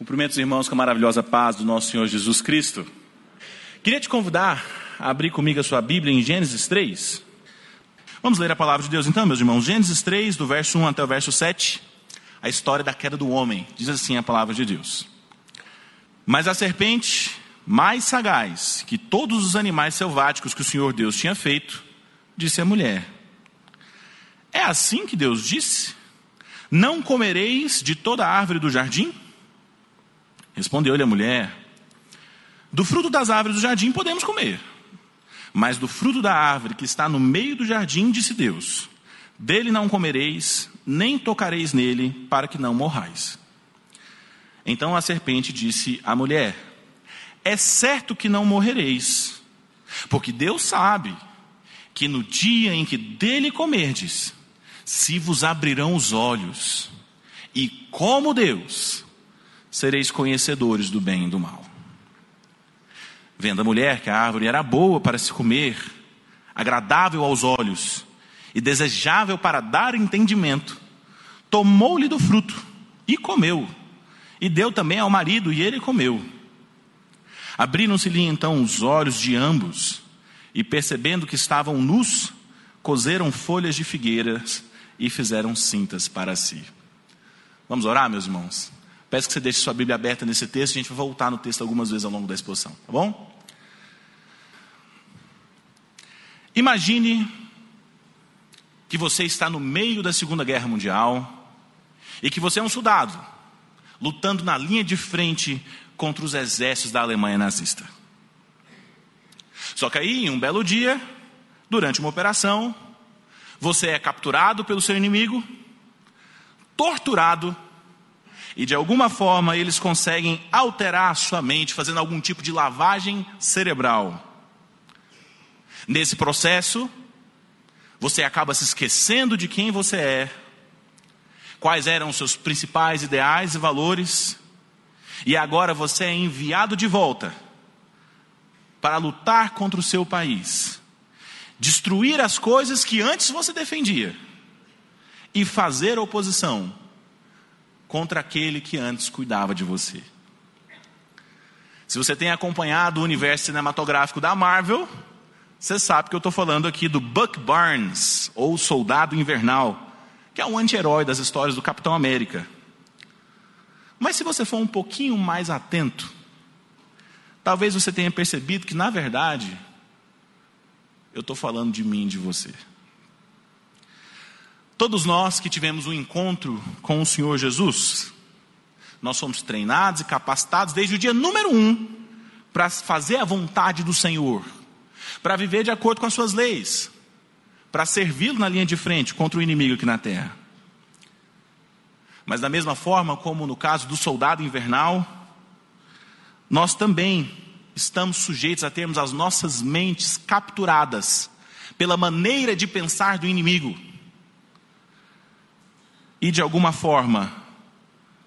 Cumprimento os irmãos com a maravilhosa paz do nosso Senhor Jesus Cristo. Queria te convidar a abrir comigo a sua Bíblia em Gênesis 3. Vamos ler a palavra de Deus então, meus irmãos. Gênesis 3, do verso 1 até o verso 7. A história da queda do homem. Diz assim a palavra de Deus. Mas a serpente, mais sagaz que todos os animais selváticos que o Senhor Deus tinha feito, disse à mulher: É assim que Deus disse? Não comereis de toda árvore do jardim? Respondeu-lhe a mulher: Do fruto das árvores do jardim podemos comer, mas do fruto da árvore que está no meio do jardim, disse Deus: Dele não comereis, nem tocareis nele, para que não morrais. Então a serpente disse à mulher: É certo que não morrereis, porque Deus sabe que no dia em que dele comerdes, se vos abrirão os olhos, e como Deus, sereis conhecedores do bem e do mal. Vendo a mulher que a árvore era boa para se comer, agradável aos olhos e desejável para dar entendimento, tomou-lhe do fruto e comeu, e deu também ao marido, e ele comeu. Abriram-se-lhe então os olhos de ambos, e percebendo que estavam nus, cozeram folhas de figueiras e fizeram cintas para si. Vamos orar, meus irmãos? Peço que você deixe sua Bíblia aberta nesse texto, a gente vai voltar no texto algumas vezes ao longo da exposição, tá bom? Imagine que você está no meio da Segunda Guerra Mundial e que você é um soldado lutando na linha de frente contra os exércitos da Alemanha nazista. Só que aí, em um belo dia, durante uma operação, você é capturado pelo seu inimigo, torturado e de alguma forma eles conseguem alterar a sua mente, fazendo algum tipo de lavagem cerebral. Nesse processo, você acaba se esquecendo de quem você é, quais eram os seus principais ideais e valores, e agora você é enviado de volta para lutar contra o seu país, destruir as coisas que antes você defendia e fazer oposição contra aquele que antes cuidava de você. Se você tem acompanhado o universo cinematográfico da Marvel, você sabe que eu estou falando aqui do Buck Barnes, ou Soldado Invernal, que é um anti-herói das histórias do Capitão América. Mas se você for um pouquinho mais atento, talvez você tenha percebido que, na verdade, eu estou falando de mim e de você. Todos nós que tivemos um encontro com o Senhor Jesus, nós somos treinados e capacitados desde o dia número um para fazer a vontade do Senhor, para viver de acordo com as suas leis, para servi-lo na linha de frente contra o inimigo aqui na terra. Mas da mesma forma como no caso do soldado invernal, nós também estamos sujeitos a termos as nossas mentes capturadas pela maneira de pensar do inimigo e de alguma forma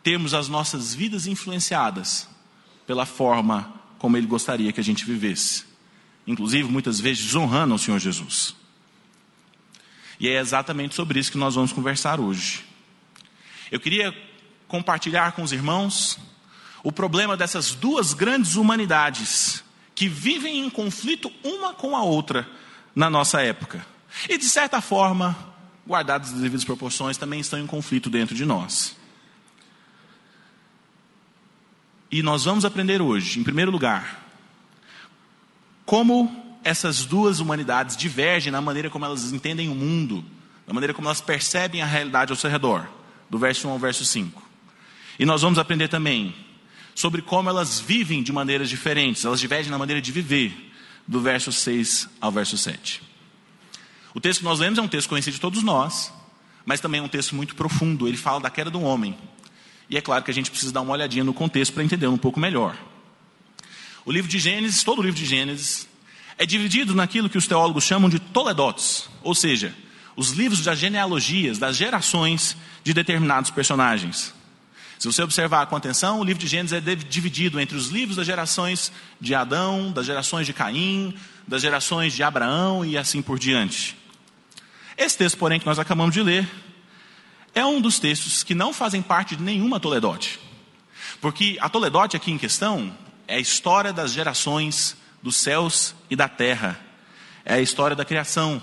termos as nossas vidas influenciadas pela forma como ele gostaria que a gente vivesse, inclusive muitas vezes desonrando ao Senhor Jesus. E é exatamente sobre isso que nós vamos conversar hoje. Eu queria compartilhar com os irmãos o problema dessas duas grandes humanidades que vivem em conflito uma com a outra na nossa época. E de certa forma, guardadas as devidas proporções, também estão em conflito dentro de nós. E nós vamos aprender hoje, em primeiro lugar, como essas duas humanidades divergem na maneira como elas entendem o mundo, na maneira como elas percebem a realidade ao seu redor, do verso 1 ao verso 5. E nós vamos aprender também sobre como elas vivem de maneiras diferentes, elas divergem na maneira de viver, do verso 6 ao verso 7. O texto que nós lemos é um texto conhecido de todos nós, mas também é um texto muito profundo. Ele fala da queda do homem. E é claro que a gente precisa dar uma olhadinha no contexto para entender um pouco melhor. O livro de Gênesis, todo o livro de Gênesis, é dividido naquilo que os teólogos chamam de toledotes, ou seja, os livros das genealogias, das gerações de determinados personagens. Se você observar com atenção, o livro de Gênesis é dividido entre os livros das gerações de Adão, das gerações de Caim, das gerações de Abraão e assim por diante. Esse texto, porém, que nós acabamos de ler, é um dos textos que não fazem parte de nenhuma Toledote. Porque a Toledote aqui em questão é a história das gerações dos céus e da terra. É a história da criação,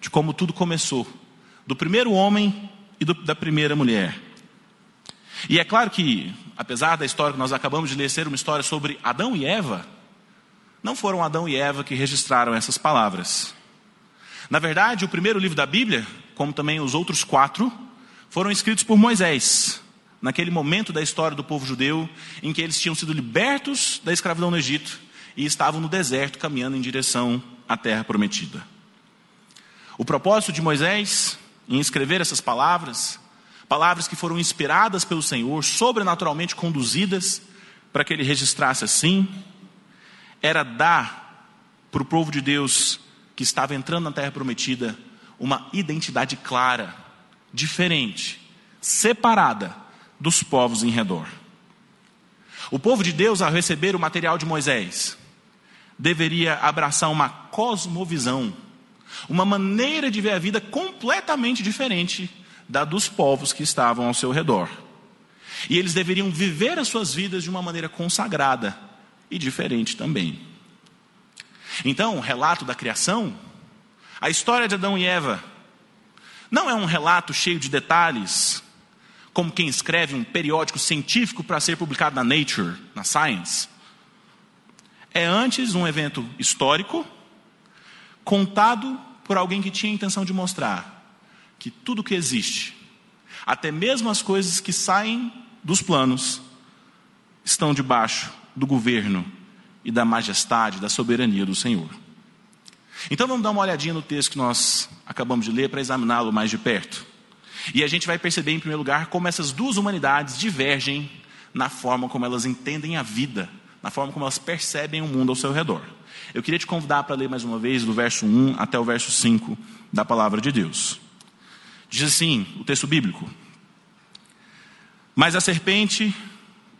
de como tudo começou, do primeiro homem e do, da primeira mulher. E é claro que, apesar da história que nós acabamos de ler ser uma história sobre Adão e Eva, não foram Adão e Eva que registraram essas palavras. Na verdade, o primeiro livro da Bíblia, como também os outros quatro, foram escritos por Moisés, naquele momento da história do povo judeu, em que eles tinham sido libertos da escravidão no Egito e estavam no deserto caminhando em direção à terra prometida. O propósito de Moisés em escrever essas palavras, palavras que foram inspiradas pelo Senhor, sobrenaturalmente conduzidas para que ele registrasse assim, era dar para o povo de Deus que estava entrando na terra prometida uma identidade clara, diferente, separada dos povos em redor. O povo de Deus, ao receber o material de Moisés, deveria abraçar uma cosmovisão, uma maneira de ver a vida completamente diferente da dos povos que estavam ao seu redor. E eles deveriam viver as suas vidas de uma maneira consagrada e diferente também. Então, o relato da criação, a história de Adão e Eva, não é um relato cheio de detalhes, como quem escreve um periódico científico para ser publicado na Nature, na Science. É antes um evento histórico, contado por alguém que tinha a intenção de mostrar que tudo que existe, até mesmo as coisas que saem dos planos, estão debaixo do governo e da majestade, da soberania do Senhor. Então vamos dar uma olhadinha no texto que nós acabamos de ler para examiná-lo mais de perto. E a gente vai perceber, em primeiro lugar, como essas duas humanidades divergem na forma como elas entendem a vida, na forma como elas percebem o mundo ao seu redor. Eu queria te convidar para ler mais uma vez do verso 1 até o verso 5 da palavra de Deus. Diz assim o texto bíblico: Mas a serpente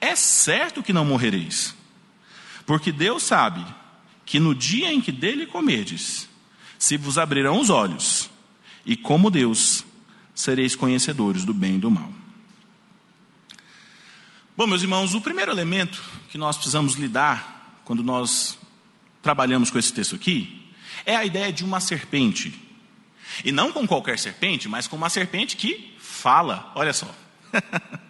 é certo que não morrereis, porque Deus sabe que no dia em que dele comerdes, se vos abrirão os olhos, e como Deus, sereis conhecedores do bem e do mal. Bom, meus irmãos, o primeiro elemento que nós precisamos lidar quando nós trabalhamos com esse texto aqui é a ideia de uma serpente. E não com qualquer serpente, mas com uma serpente que fala. Olha só.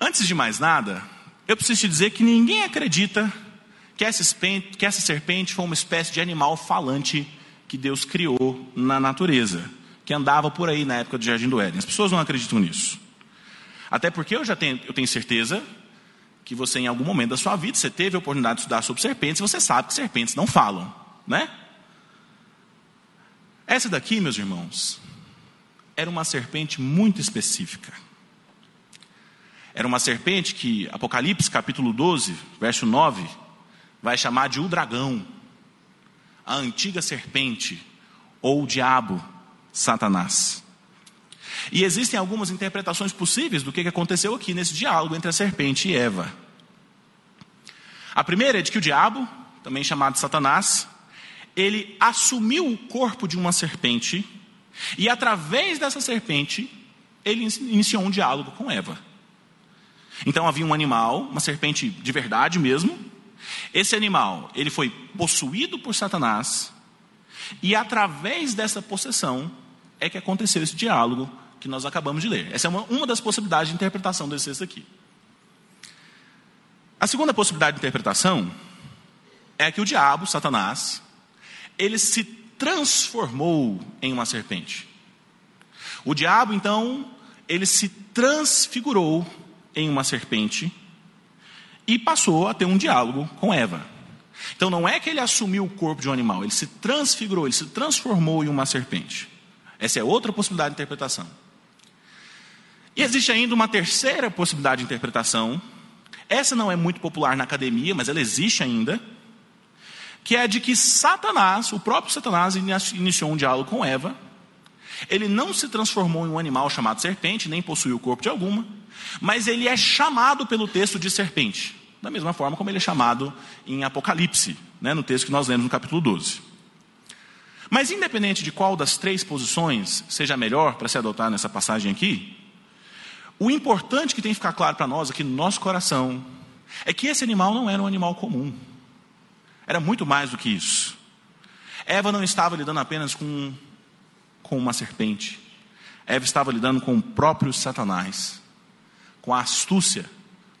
Antes de mais nada, eu preciso te dizer que ninguém acredita que essa, serpente, que essa serpente foi uma espécie de animal falante que Deus criou na natureza, que andava por aí na época do Jardim do Éden. As pessoas não acreditam nisso. Até porque eu já tenho, eu tenho certeza que você, em algum momento da sua vida, você teve a oportunidade de estudar sobre serpentes, e você sabe que serpentes não falam, né? Essa daqui, meus irmãos, era uma serpente muito específica. Era uma serpente que Apocalipse capítulo 12, verso 9, vai chamar de o dragão, a antiga serpente, ou o diabo, Satanás. E existem algumas interpretações possíveis do que aconteceu aqui nesse diálogo entre a serpente e Eva. A primeira é de que o diabo, também chamado Satanás, ele assumiu o corpo de uma serpente e através dessa serpente ele iniciou um diálogo com Eva. Então havia um animal, uma serpente de verdade mesmo. Esse animal, ele foi possuído por Satanás, e através dessa possessão é que aconteceu esse diálogo que nós acabamos de ler. Essa é uma, uma das possibilidades de interpretação desse texto aqui. A segunda possibilidade de interpretação é que o diabo, Satanás, ele se transformou em uma serpente. O diabo, então, ele se transfigurou em uma serpente e passou a ter um diálogo com Eva. Então não é que ele assumiu o corpo de um animal, ele se transfigurou, ele se transformou em uma serpente. Essa é outra possibilidade de interpretação. E existe ainda uma terceira possibilidade de interpretação, Essa não é muito popular na academia, mas ela existe ainda. Que é de que Satanás, o próprio Satanás, iniciou um diálogo com Eva. Ele não se transformou em um animal chamado serpente, nem possuiu o corpo de alguma, mas ele é chamado pelo texto de serpente, da mesma forma como ele é chamado em Apocalipse, né, no texto que nós lemos no capítulo 12. Mas independente de qual das três posições seja melhor para se adotar nessa passagem aqui, o importante que tem que ficar claro para nós aqui no nosso coração é que esse animal não era um animal comum. Era muito mais do que isso. Eva não estava lidando apenas com, com uma serpente. Eva estava lidando com o próprio Satanás, com a astúcia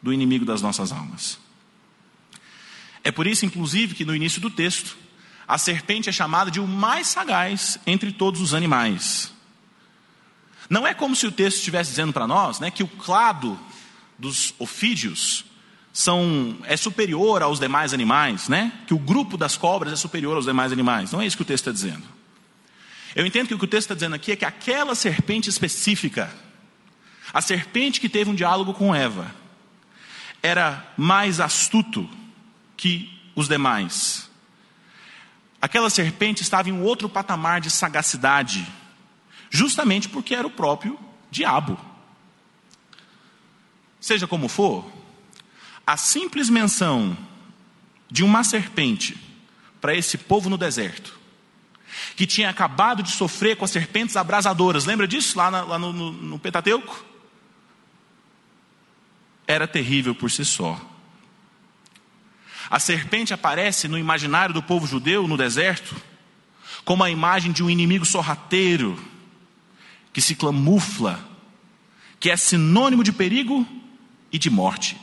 do inimigo das nossas almas. É por isso, inclusive, que no início do texto, a serpente é chamada de o mais sagaz entre todos os animais. Não é como se o texto estivesse dizendo para nós né, que o clado dos ofídeos são, é superior aos demais animais, né? que o grupo das cobras é superior aos demais animais. Não é isso que o texto está dizendo. Eu entendo que o que o texto está dizendo aqui é que aquela serpente específica, a serpente que teve um diálogo com Eva, era mais astuto que os demais. Aquela serpente estava em um outro patamar de sagacidade, justamente porque era o próprio diabo. Seja como for, a simples menção de uma serpente para esse povo no deserto, que tinha acabado de sofrer com as serpentes abrasadoras, lembra disso lá, na, lá no, no, no Pentateuco? Era terrível por si só. A serpente aparece no imaginário do povo judeu no deserto como a imagem de um inimigo sorrateiro que se camufla, que é sinônimo de perigo e de morte.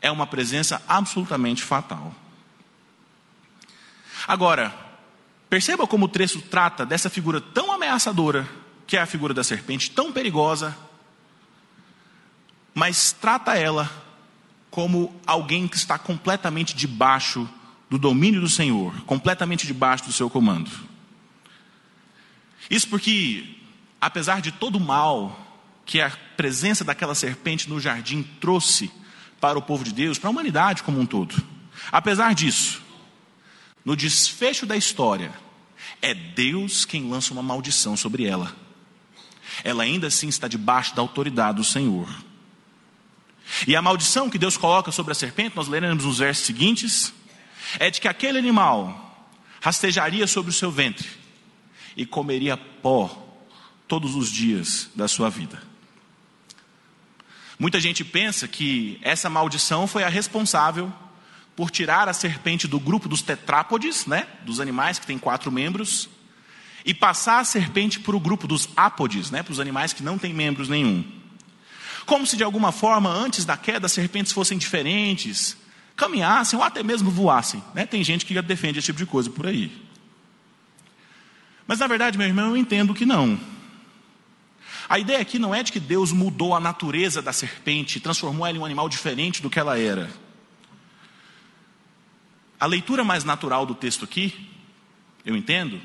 É uma presença absolutamente fatal. Agora, perceba como o texto trata dessa figura tão ameaçadora, que é a figura da serpente, tão perigosa, mas trata ela como alguém que está completamente debaixo do domínio do Senhor, completamente debaixo do seu comando. Isso porque, apesar de todo o mal que a presença daquela serpente no jardim trouxe para o povo de Deus, para a humanidade como um todo, apesar disso, no desfecho da história, é Deus quem lança uma maldição sobre ela. Ela ainda assim está debaixo da autoridade do Senhor. E a maldição que Deus coloca sobre a serpente, nós leremos nos versos seguintes, é de que aquele animal rastejaria sobre o seu ventre e comeria pó todos os dias da sua vida. Muita gente pensa que essa maldição foi a responsável por tirar a serpente do grupo dos tetrápodes, né, dos animais que têm quatro membros, e passar a serpente para o grupo dos ápodes, né, para os animais que não têm membros nenhum. Como se de alguma forma, antes da queda, as serpentes fossem diferentes, caminhassem ou até mesmo voassem. Né? Tem gente que defende esse tipo de coisa por aí. Mas na verdade, meu irmão, eu entendo que não. A ideia aqui não é de que Deus mudou a natureza da serpente, transformou ela em um animal diferente do que ela era. A leitura mais natural do texto aqui, eu entendo,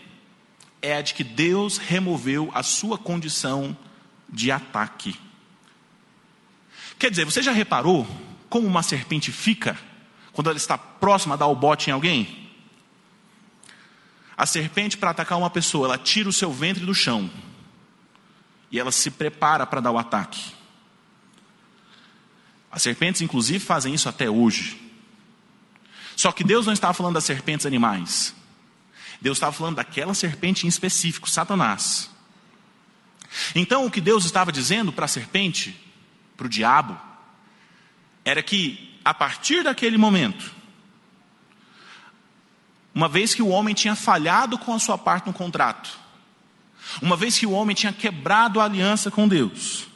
é a de que Deus removeu a sua condição de ataque. Quer dizer, você já reparou como uma serpente fica quando ela está próxima a dar o bote em alguém? A serpente, para atacar uma pessoa, ela tira o seu ventre do chão e ela se prepara para dar o ataque. As serpentes, inclusive, fazem isso até hoje. Só que Deus não estava falando das serpentes animais. Deus estava falando daquela serpente em específico, Satanás. Então, o que Deus estava dizendo para a serpente para o diabo era que, a partir daquele momento, uma vez que o homem tinha falhado com a sua parte no contrato, uma vez que o homem tinha quebrado a aliança com Deus,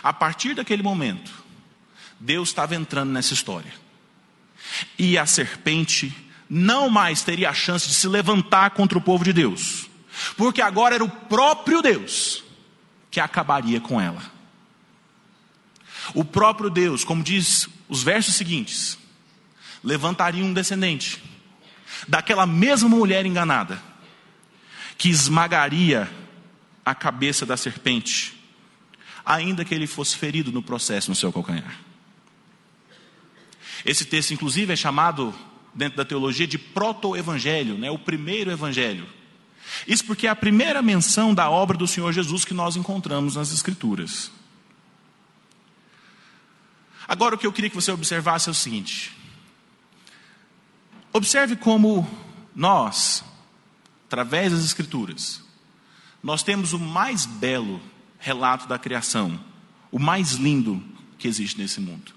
a partir daquele momento, Deus estava entrando nessa história. E a serpente não mais teria a chance de se levantar contra o povo de Deus, porque agora era o próprio Deus que acabaria com ela. O próprio Deus, como diz os versos seguintes, levantaria um descendente daquela mesma mulher enganada, que esmagaria a cabeça da serpente, ainda que ele fosse ferido no processo no seu calcanhar. Esse texto, inclusive, é chamado, dentro da teologia, de proto-evangelho, né? o primeiro evangelho. Isso porque é a primeira menção da obra do Senhor Jesus que nós encontramos nas Escrituras. Agora, o que eu queria que você observasse é o seguinte: observe como nós, através das Escrituras, nós temos o mais belo relato da criação, o mais lindo que existe nesse mundo.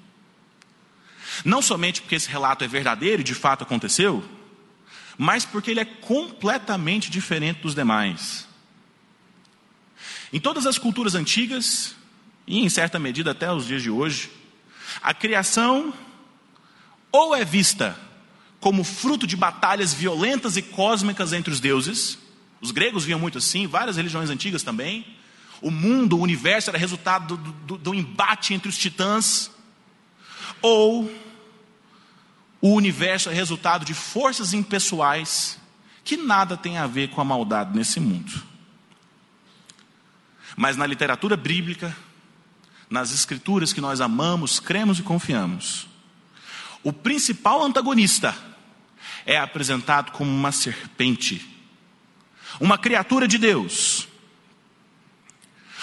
Não somente porque esse relato é verdadeiro e de fato aconteceu, mas porque ele é completamente diferente dos demais. Em todas as culturas antigas, e em certa medida até os dias de hoje, a criação ou é vista como fruto de batalhas violentas e cósmicas entre os deuses, os gregos viam muito assim, várias religiões antigas também. O mundo, o universo era resultado do, do, do embate entre os titãs, ou o universo é resultado de forças impessoais que nada tem a ver com a maldade nesse mundo. Mas na literatura bíblica, nas escrituras que nós amamos, cremos e confiamos, o principal antagonista é apresentado como uma serpente, uma criatura de Deus.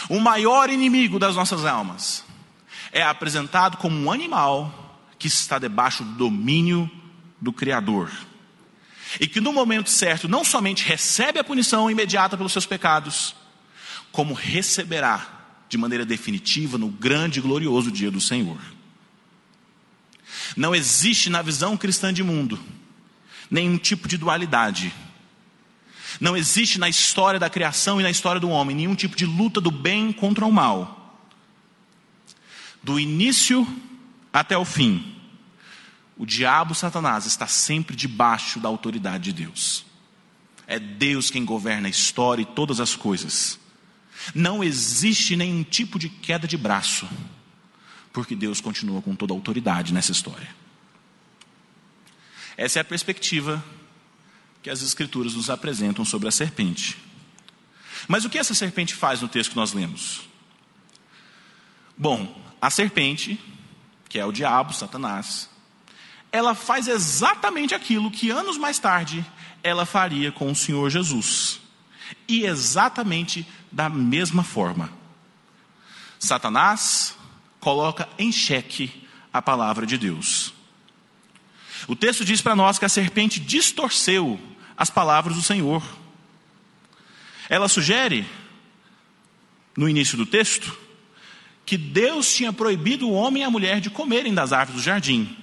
O maior inimigo das nossas almas é apresentado como um animal que está debaixo do domínio do Criador. E que no momento certo não somente recebe a punição imediata pelos seus pecados, como receberá de maneira definitiva no grande e glorioso dia do Senhor. Não existe na visão cristã de mundo nenhum tipo de dualidade. Não existe na história da criação e na história do homem nenhum tipo de luta do bem contra o mal. Do início até o fim, o diabo, Satanás, está sempre debaixo da autoridade de Deus. É Deus quem governa a história e todas as coisas. Não existe nenhum tipo de queda de braço, porque Deus continua com toda a autoridade nessa história. Essa é a perspectiva que as Escrituras nos apresentam sobre a serpente. Mas o que essa serpente faz no texto que nós lemos? Bom, a serpente que é o diabo, Satanás, ela faz exatamente aquilo que anos mais tarde ela faria com o Senhor Jesus. E exatamente da mesma forma. Satanás coloca em xeque a palavra de Deus. O texto diz para nós que a serpente distorceu as palavras do Senhor. Ela sugere, no início do texto, que Deus tinha proibido o homem e a mulher de comerem das árvores do jardim.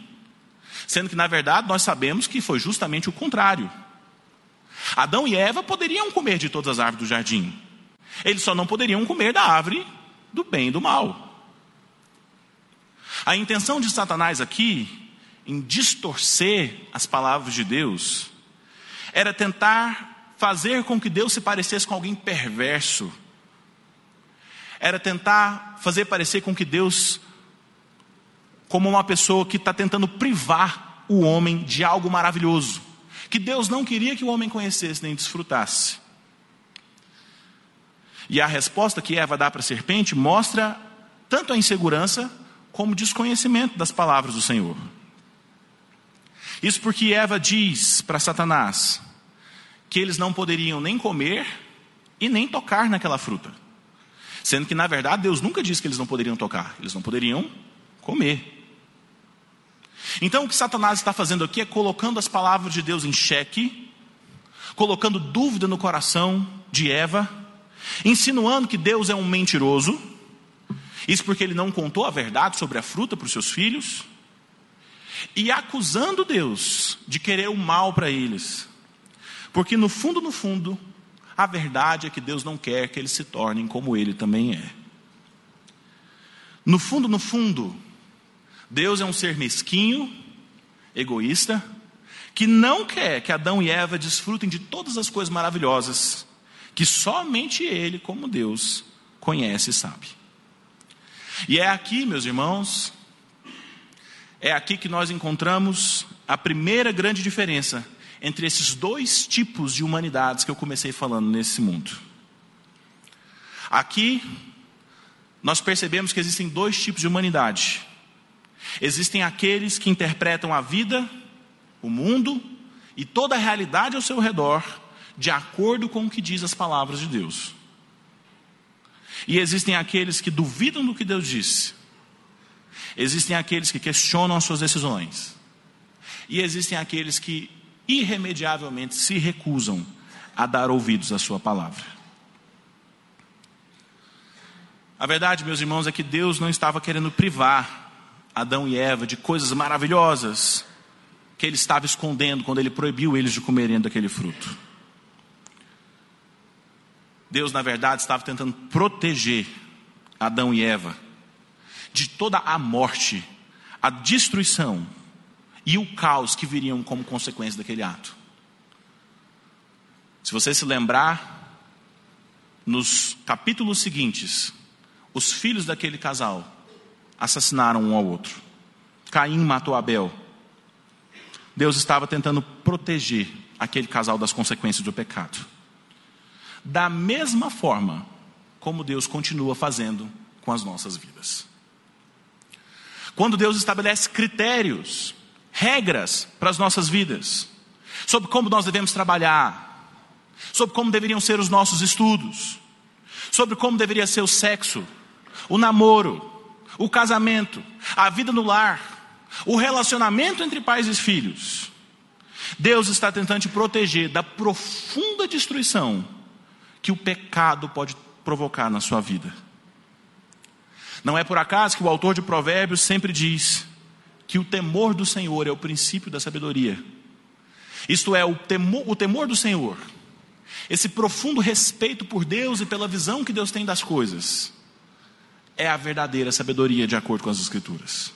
Sendo que, na verdade, nós sabemos que foi justamente o contrário. Adão e Eva poderiam comer de todas as árvores do jardim. Eles só não poderiam comer da árvore do bem e do mal. A intenção de Satanás aqui, em distorcer as palavras de Deus, era tentar fazer com que Deus se parecesse com alguém perverso era tentar fazer parecer com que Deus, como uma pessoa que está tentando privar o homem de algo maravilhoso, que Deus não queria que o homem conhecesse nem desfrutasse. E a resposta que Eva dá para a serpente mostra tanto a insegurança como o desconhecimento das palavras do Senhor. Isso porque Eva diz para Satanás que eles não poderiam nem comer e nem tocar naquela fruta. Sendo que, na verdade, Deus nunca disse que eles não poderiam tocar, eles não poderiam comer. Então, o que Satanás está fazendo aqui é colocando as palavras de Deus em xeque, colocando dúvida no coração de Eva, insinuando que Deus é um mentiroso, isso porque ele não contou a verdade sobre a fruta para os seus filhos, e acusando Deus de querer o mal para eles, porque no fundo, no fundo, a verdade é que Deus não quer que eles se tornem como Ele também é. No fundo, no fundo, Deus é um ser mesquinho, egoísta, que não quer que Adão e Eva desfrutem de todas as coisas maravilhosas que somente Ele, como Deus, conhece e sabe. E é aqui, meus irmãos, é aqui que nós encontramos a primeira grande diferença entre esses dois tipos de humanidades que eu comecei falando nesse mundo. Aqui, nós percebemos que existem dois tipos de humanidade. Existem aqueles que interpretam a vida, o mundo e toda a realidade ao seu redor de acordo com o que diz as palavras de Deus. E existem aqueles que duvidam do que Deus disse. Existem aqueles que questionam as suas decisões. E existem aqueles que irremediavelmente se recusam a dar ouvidos à sua palavra. A verdade, meus irmãos, é que Deus não estava querendo privar Adão e Eva de coisas maravilhosas que ele estava escondendo quando ele proibiu eles de comerem daquele fruto. Deus, na verdade, estava tentando proteger Adão e Eva de toda a morte, a destruição e o caos que viriam como consequência daquele ato. Se você se lembrar, nos capítulos seguintes, os filhos daquele casal assassinaram um ao outro. Caim matou Abel. Deus estava tentando proteger aquele casal das consequências do pecado. Da mesma forma como Deus continua fazendo com as nossas vidas. Quando Deus estabelece critérios, regras para as nossas vidas, sobre como nós devemos trabalhar, sobre como deveriam ser os nossos estudos, sobre como deveria ser o sexo, o namoro, o casamento, a vida no lar, o relacionamento entre pais e filhos. Deus está tentando te proteger da profunda destruição que o pecado pode provocar na sua vida. Não é por acaso que o autor de Provérbios sempre diz que o temor do Senhor é o princípio da sabedoria. Isto é, o temor, o temor do Senhor, esse profundo respeito por Deus e pela visão que Deus tem das coisas, é a verdadeira sabedoria de acordo com as Escrituras.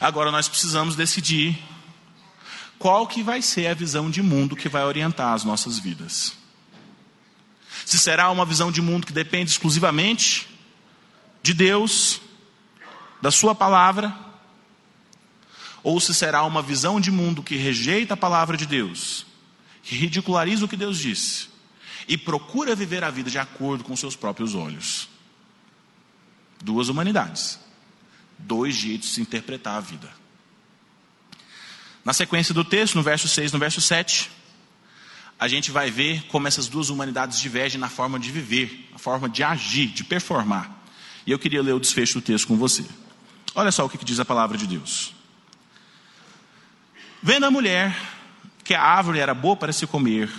Agora nós precisamos decidir qual que vai ser a visão de mundo que vai orientar as nossas vidas. Se será uma visão de mundo que depende exclusivamente de Deus, da Sua palavra, ou se será uma visão de mundo que rejeita a palavra de Deus, que ridiculariza o que Deus disse e procura viver a vida de acordo com seus próprios olhos. Duas humanidades, dois jeitos de se interpretar a vida. Na sequência do texto, no verso 6, no verso 7, a gente vai ver como essas duas humanidades divergem na forma de viver, na forma de agir, de performar. E eu queria ler o desfecho do texto com você. Olha só o que diz a palavra de Deus. Vendo a mulher que a árvore era boa para se comer,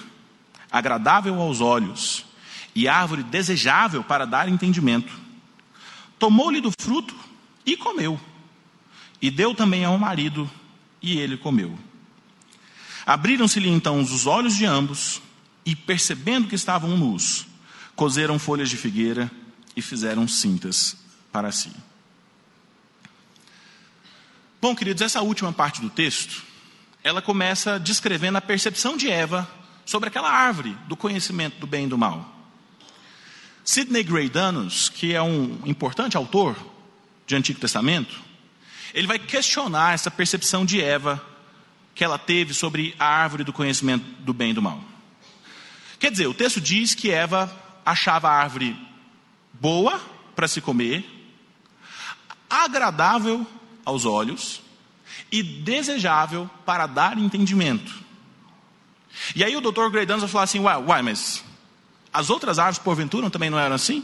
agradável aos olhos e árvore desejável para dar entendimento, tomou-lhe do fruto e comeu, e deu também ao marido, e ele comeu. Abriram-se-lhe então os olhos de ambos, e percebendo que estavam nus, cozeram folhas de figueira e fizeram cintas para si. Bom, queridos, essa última parte do texto, ela começa descrevendo a percepção de Eva sobre aquela árvore do conhecimento do bem e do mal. Sidney Greidanus, que é um importante autor de Antigo Testamento, ele vai questionar essa percepção de Eva que ela teve sobre a árvore do conhecimento do bem e do mal. Quer dizer, o texto diz que Eva achava a árvore boa para se comer, agradável aos olhos e desejável para dar entendimento. E aí o doutor Greidanus vai falar assim: uai, uai, mas as outras árvores, porventura, também não eram assim?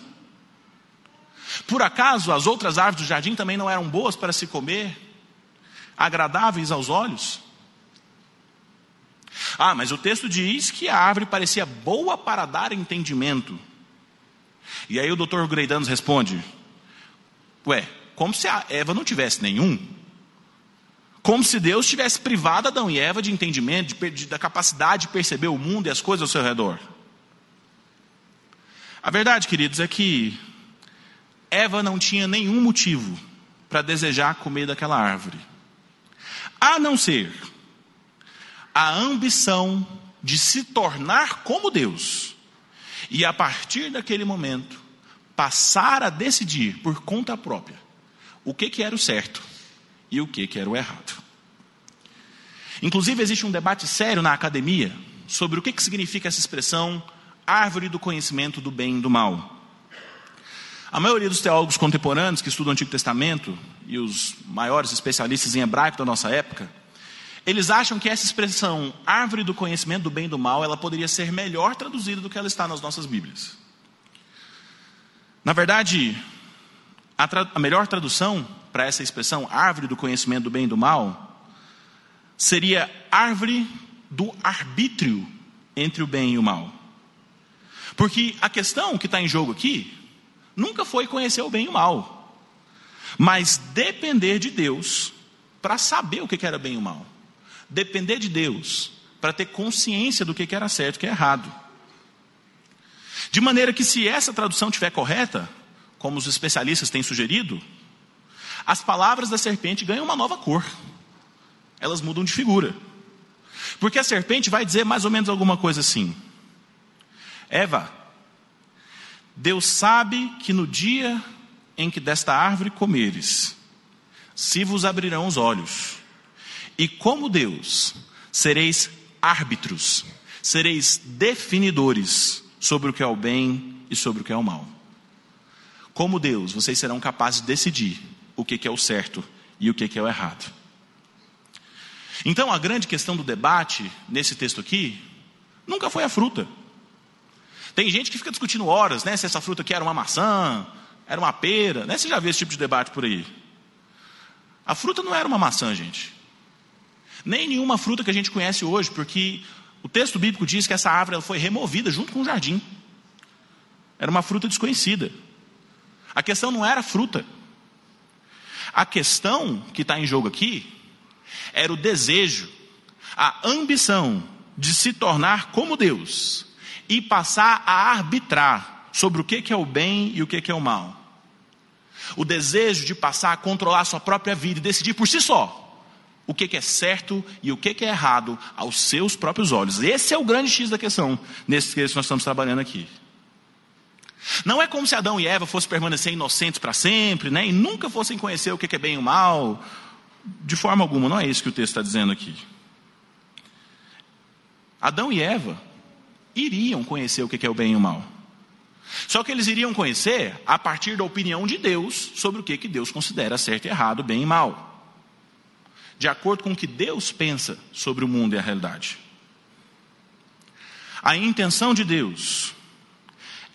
Por acaso as outras árvores do jardim também não eram boas para se comer, agradáveis aos olhos? Ah, mas o texto diz que a árvore parecia boa para dar entendimento. E aí o doutor Greidanos responde: Ué, como se a Eva não tivesse nenhum? Como se Deus tivesse privado Adão e Eva de entendimento, de, de, da capacidade de perceber o mundo e as coisas ao seu redor. A verdade, queridos, é que Eva não tinha nenhum motivo para desejar comer daquela árvore, a não ser a ambição de se tornar como Deus, e a partir daquele momento, passar a decidir por conta própria o que, que era o certo e o que, que era o errado. Inclusive, existe um debate sério na academia sobre o que, que significa essa expressão árvore do conhecimento do bem e do mal. A maioria dos teólogos contemporâneos que estudam o Antigo Testamento e os maiores especialistas em hebraico da nossa época, eles acham que essa expressão árvore do conhecimento do bem e do mal, ela poderia ser melhor traduzida do que ela está nas nossas Bíblias. Na verdade, a, tra a melhor tradução para essa expressão árvore do conhecimento do bem e do mal seria árvore do arbítrio entre o bem e o mal. Porque a questão que está em jogo aqui nunca foi conhecer o bem e o mal, mas depender de Deus para saber o que era bem e o mal. Depender de Deus para ter consciência do que era certo e o que é errado. De maneira que, se essa tradução estiver correta, como os especialistas têm sugerido, as palavras da serpente ganham uma nova cor. Elas mudam de figura. Porque a serpente vai dizer mais ou menos alguma coisa assim: Eva, Deus sabe que no dia em que desta árvore comeres, se vos abrirão os olhos, e como Deus, sereis árbitros, sereis definidores sobre o que é o bem e sobre o que é o mal. Como Deus, vocês serão capazes de decidir o que é o certo e o que é o errado. Então, a grande questão do debate nesse texto aqui nunca foi a fruta. Tem gente que fica discutindo horas, né? Se essa fruta aqui era uma maçã, era uma pera, né? Você já viu esse tipo de debate por aí? A fruta não era uma maçã, gente. Nem nenhuma fruta que a gente conhece hoje, porque o texto bíblico diz que essa árvore foi removida junto com o jardim. Era uma fruta desconhecida. A questão não era a fruta. A questão que está em jogo aqui era o desejo, a ambição de se tornar como Deus, e passar a arbitrar sobre o que é o bem e o que é o mal. O desejo de passar a controlar a sua própria vida e decidir por si só o que é certo e o que é errado aos seus próprios olhos. Esse é o grande X da questão nesse que nós estamos trabalhando aqui. Não é como se Adão e Eva fossem permanecer inocentes para sempre, né? E nunca fossem conhecer o que é bem e o mal. De forma alguma, não é isso que o texto está dizendo aqui. Adão e Eva iriam conhecer o que é o bem e o mal. Só que eles iriam conhecer a partir da opinião de Deus sobre o que, que Deus considera certo e errado, bem e mal. De acordo com o que Deus pensa sobre o mundo e a realidade. A intenção de Deus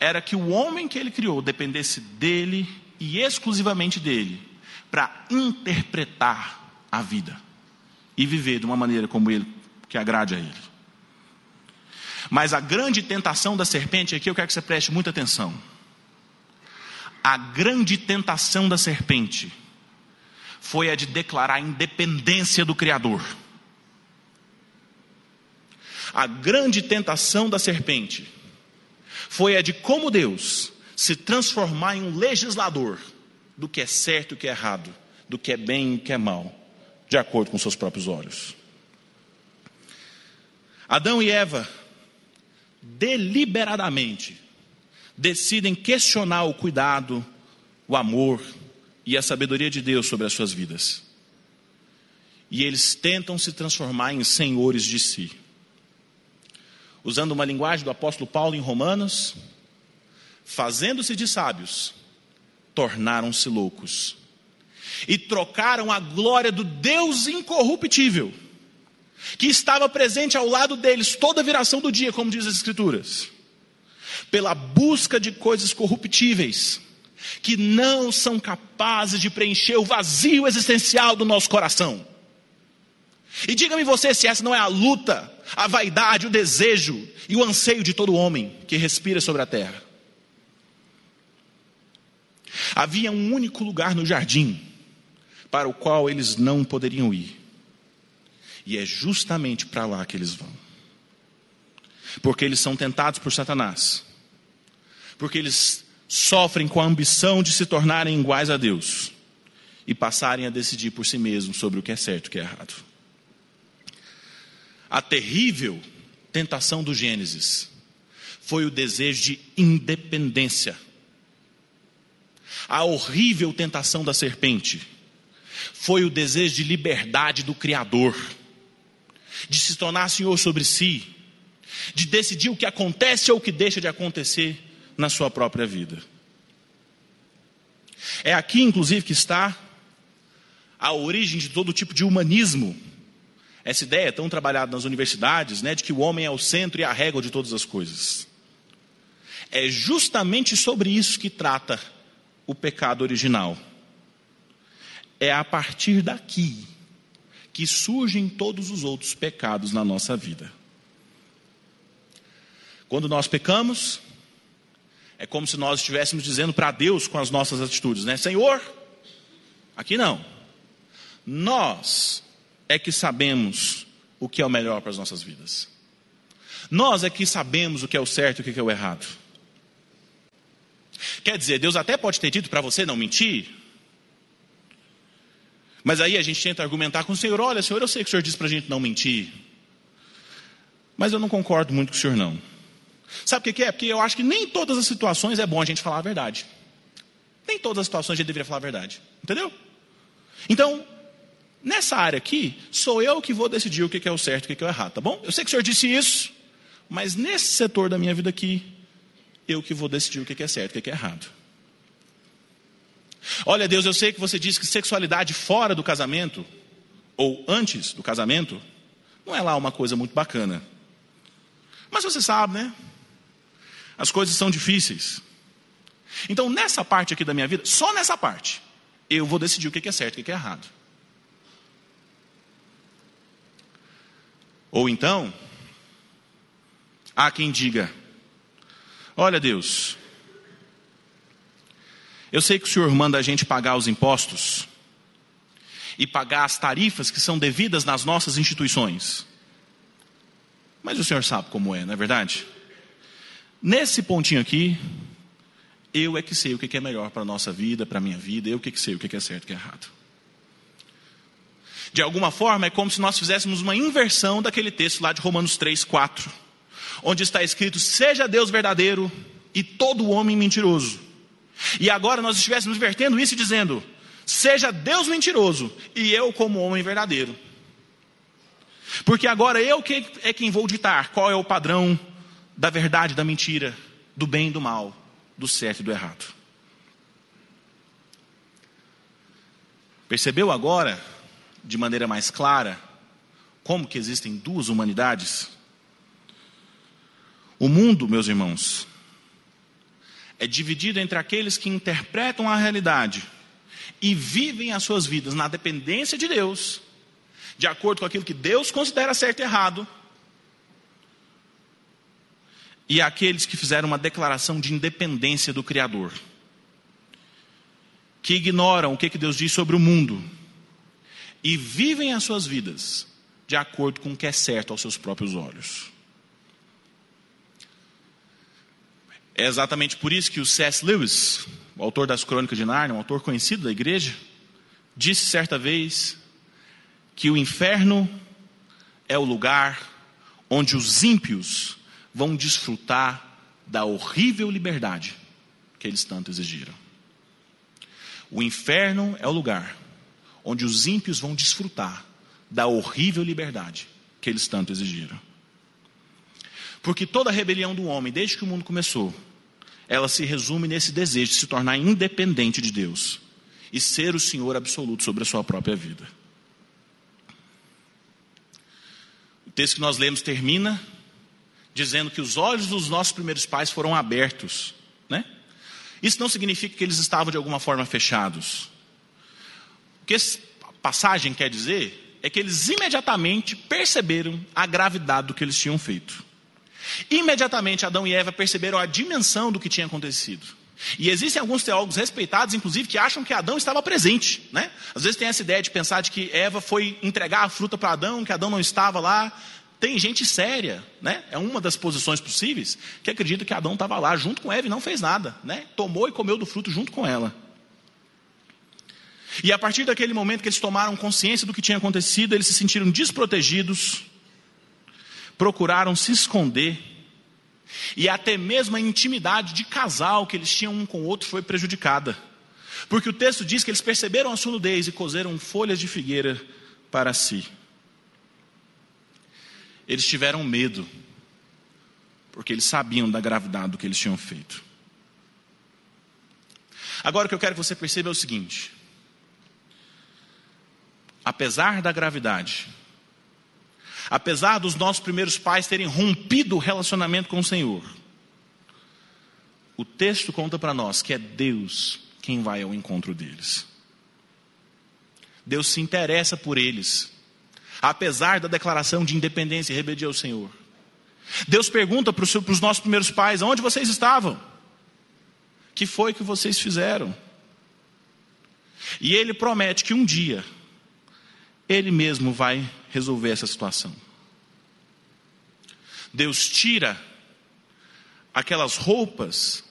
era que o homem que ele criou dependesse dele e exclusivamente dele para interpretar a vida e viver de uma maneira como ele que agrade a ele. Mas a grande tentação da serpente, aqui eu quero que você preste muita atenção. A grande tentação da serpente foi a de declarar a independência do Criador. A grande tentação da serpente foi a de como Deus se transformar em um legislador do que é certo e o que é errado, do que é bem e o que é mal, de acordo com seus próprios olhos. Adão e Eva deliberadamente decidem questionar o cuidado, o amor e a sabedoria de Deus sobre as suas vidas. E eles tentam se transformar em senhores de si. Usando uma linguagem do apóstolo Paulo em Romanos, fazendo-se de sábios, tornaram-se loucos. E trocaram a glória do Deus incorruptível que estava presente ao lado deles toda a viração do dia, como diz as Escrituras, pela busca de coisas corruptíveis, que não são capazes de preencher o vazio existencial do nosso coração. E diga-me você se essa não é a luta, a vaidade, o desejo e o anseio de todo homem que respira sobre a terra. Havia um único lugar no jardim para o qual eles não poderiam ir e é justamente para lá que eles vão. Porque eles são tentados por Satanás. Porque eles sofrem com a ambição de se tornarem iguais a Deus e passarem a decidir por si mesmos sobre o que é certo e o que é errado. A terrível tentação do Gênesis foi o desejo de independência. A horrível tentação da serpente foi o desejo de liberdade do Criador de se tornar senhor sobre si, de decidir o que acontece ou o que deixa de acontecer na sua própria vida. É aqui, inclusive, que está a origem de todo tipo de humanismo. Essa ideia tão trabalhada nas universidades, né, de que o homem é o centro e a régua de todas as coisas. É justamente sobre isso que trata o pecado original. É a partir daqui que surgem todos os outros pecados na nossa vida. Quando nós pecamos, é como se nós estivéssemos dizendo para Deus com as nossas atitudes, né? Senhor, aqui não. Nós é que sabemos o que é o melhor para as nossas vidas. Nós é que sabemos o que é o certo e o que é o errado. Quer dizer, Deus até pode ter dito para você não mentir, mas aí a gente tenta argumentar com o Senhor: olha, Senhor, eu sei que o Senhor disse para a gente não mentir, mas eu não concordo muito com o Senhor, não. Sabe o que é? Porque eu acho que nem todas as situações é bom a gente falar a verdade. Nem todas as situações a gente deveria falar a verdade. Entendeu? Então, nessa área aqui, sou eu que vou decidir o que é o certo e o que é o errado, tá bom? Eu sei que o Senhor disse isso, mas nesse setor da minha vida aqui, eu que vou decidir o que é certo e o que é errado. Olha, Deus, eu sei que você disse que sexualidade fora do casamento, ou antes do casamento, não é lá uma coisa muito bacana. Mas você sabe, né? As coisas são difíceis. Então, nessa parte aqui da minha vida, só nessa parte, eu vou decidir o que é certo e o que é errado. Ou então, há quem diga: Olha, Deus, eu sei que o Senhor manda a gente pagar os impostos e pagar as tarifas que são devidas nas nossas instituições. Mas o Senhor sabe como é, não é verdade? Nesse pontinho aqui, eu é que sei o que é melhor para a nossa vida, para a minha vida, eu que sei o que é certo e o que é errado. De alguma forma, é como se nós fizéssemos uma inversão daquele texto lá de Romanos 3, 4, onde está escrito: Seja Deus verdadeiro e todo homem mentiroso. E agora nós estivéssemos vertendo isso e dizendo: seja Deus mentiroso e eu como homem verdadeiro. Porque agora eu que é quem vou ditar qual é o padrão da verdade, da mentira, do bem e do mal, do certo e do errado. Percebeu agora, de maneira mais clara, como que existem duas humanidades? O mundo, meus irmãos, é dividido entre aqueles que interpretam a realidade e vivem as suas vidas na dependência de Deus, de acordo com aquilo que Deus considera certo e errado, e aqueles que fizeram uma declaração de independência do Criador, que ignoram o que Deus diz sobre o mundo e vivem as suas vidas de acordo com o que é certo aos seus próprios olhos. É exatamente por isso que o C.S. Lewis, o autor das Crônicas de Nárnia, um autor conhecido da igreja, disse certa vez que o inferno é o lugar onde os ímpios vão desfrutar da horrível liberdade que eles tanto exigiram. O inferno é o lugar onde os ímpios vão desfrutar da horrível liberdade que eles tanto exigiram. Porque toda a rebelião do homem, desde que o mundo começou, ela se resume nesse desejo de se tornar independente de Deus e ser o Senhor absoluto sobre a sua própria vida. O texto que nós lemos termina dizendo que os olhos dos nossos primeiros pais foram abertos, né? Isso não significa que eles estavam de alguma forma fechados. Que essa passagem quer dizer é que eles imediatamente perceberam a gravidade do que eles tinham feito. Imediatamente Adão e Eva perceberam a dimensão do que tinha acontecido. E existem alguns teólogos respeitados, inclusive, que acham que Adão estava presente. Né? Às vezes tem essa ideia de pensar de que Eva foi entregar a fruta para Adão, que Adão não estava lá. Tem gente séria, né? é uma das posições possíveis, que acredita que Adão estava lá junto com Eva e não fez nada. Né? Tomou e comeu do fruto junto com ela. E a partir daquele momento que eles tomaram consciência do que tinha acontecido, eles se sentiram desprotegidos, procuraram se esconder, e até mesmo a intimidade de casal que eles tinham um com o outro foi prejudicada. Porque o texto diz que eles perceberam a sua nudez e cozeram folhas de figueira para si. Eles tiveram medo, porque eles sabiam da gravidade do que eles tinham feito. Agora o que eu quero que você perceba é o seguinte: apesar da gravidade, apesar dos nossos primeiros pais terem rompido o relacionamento com o Senhor, o texto conta para nós que é Deus quem vai ao encontro deles. Deus se interessa por eles, apesar da declaração de independência e rebeldia ao Senhor. Deus pergunta para os nossos primeiros pais: onde vocês estavam? Que foi que vocês fizeram? E Ele promete que um dia, Ele mesmo vai resolver essa situação. Deus tira aquelas roupas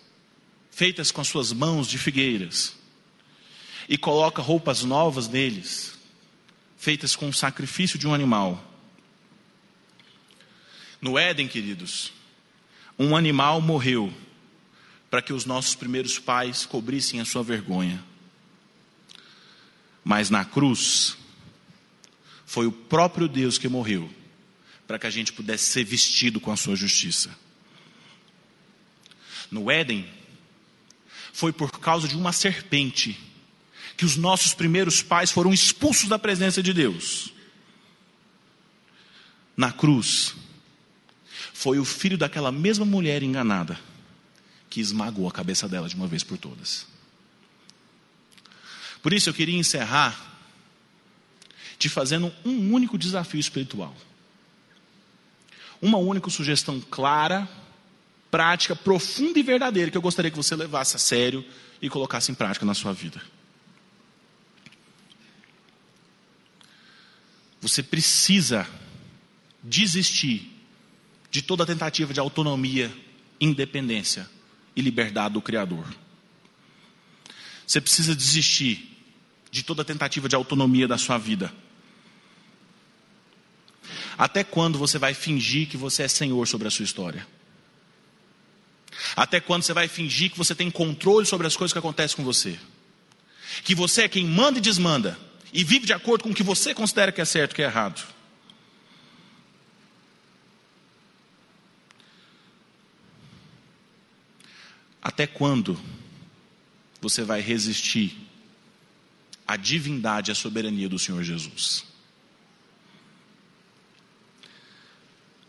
feitas com as suas mãos de figueiras e coloca roupas novas neles, feitas com o sacrifício de um animal. No Éden, queridos, um animal morreu para que os nossos primeiros pais cobrissem a sua vergonha. Mas na cruz, foi o próprio Deus que morreu para que a gente pudesse ser vestido com a sua justiça. No Éden, foi por causa de uma serpente que os nossos primeiros pais foram expulsos da presença de Deus. Na cruz, foi o filho daquela mesma mulher enganada que esmagou a cabeça dela de uma vez por todas. Por isso eu queria encerrar te fazendo um único desafio espiritual. Uma única sugestão clara, prática, profunda e verdadeira que eu gostaria que você levasse a sério e colocasse em prática na sua vida. Você precisa desistir de toda tentativa de autonomia, independência e liberdade do Criador. Você precisa desistir de toda tentativa de autonomia da sua vida. Até quando você vai fingir que você é senhor sobre a sua história? Até quando você vai fingir que você tem controle sobre as coisas que acontecem com você? Que você é quem manda e desmanda e vive de acordo com o que você considera que é certo e que é errado? Até quando você vai resistir à divindade e à soberania do Senhor Jesus?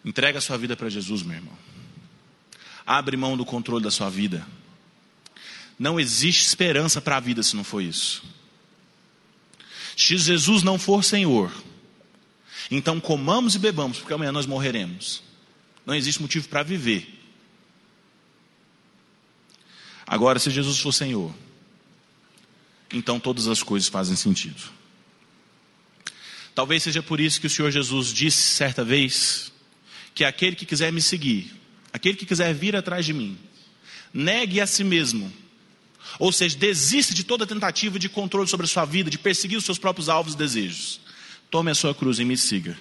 Entrega a sua vida para Jesus, meu irmão. Abre mão do controle da sua vida. Não existe esperança para a vida se não for isso. Se Jesus não for Senhor, então comamos e bebamos, porque amanhã nós morreremos. Não existe motivo para viver. Agora, se Jesus for Senhor, então todas as coisas fazem sentido. Talvez seja por isso que o Senhor Jesus disse certa vez que aquele que quiser me seguir, aquele que quiser vir atrás de mim, negue a si mesmo. Ou seja, desista de toda tentativa de controle sobre a sua vida, de perseguir os seus próprios alvos e desejos. Tome a sua cruz e me siga.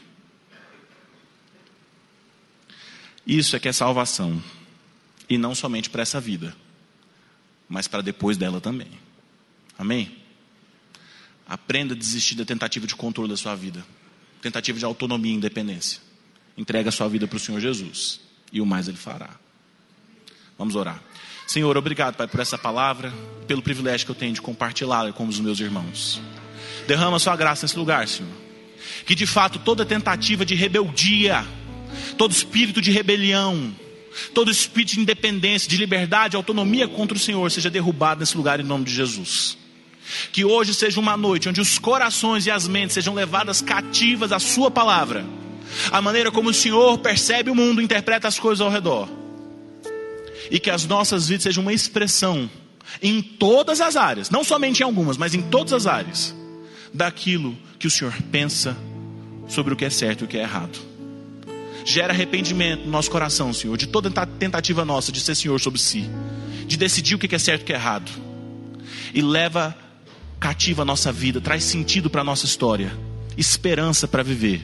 Isso é que é salvação. E não somente para essa vida mas para depois dela também. Amém? Aprenda a desistir da tentativa de controle da sua vida, tentativa de autonomia e independência. Entrega a sua vida para o Senhor Jesus e o mais Ele fará. Vamos orar. Senhor, obrigado, Pai, por essa palavra, pelo privilégio que eu tenho de compartilhá-la com os meus irmãos. Derrama a sua graça nesse lugar, Senhor. Que de fato toda tentativa de rebeldia, todo espírito de rebelião, Todo espírito de independência, de liberdade, autonomia contra o Senhor seja derrubado nesse lugar em nome de Jesus. Que hoje seja uma noite onde os corações e as mentes sejam levadas cativas à Sua palavra, a maneira como o Senhor percebe o mundo, interpreta as coisas ao redor, e que as nossas vidas sejam uma expressão em todas as áreas, não somente em algumas, mas em todas as áreas, daquilo que o Senhor pensa sobre o que é certo e o que é errado. Gera arrependimento no nosso coração, Senhor, de toda tentativa nossa de ser Senhor sobre si, de decidir o que é certo e o que é errado. E leva cativa a nossa vida, traz sentido para a nossa história, esperança para viver,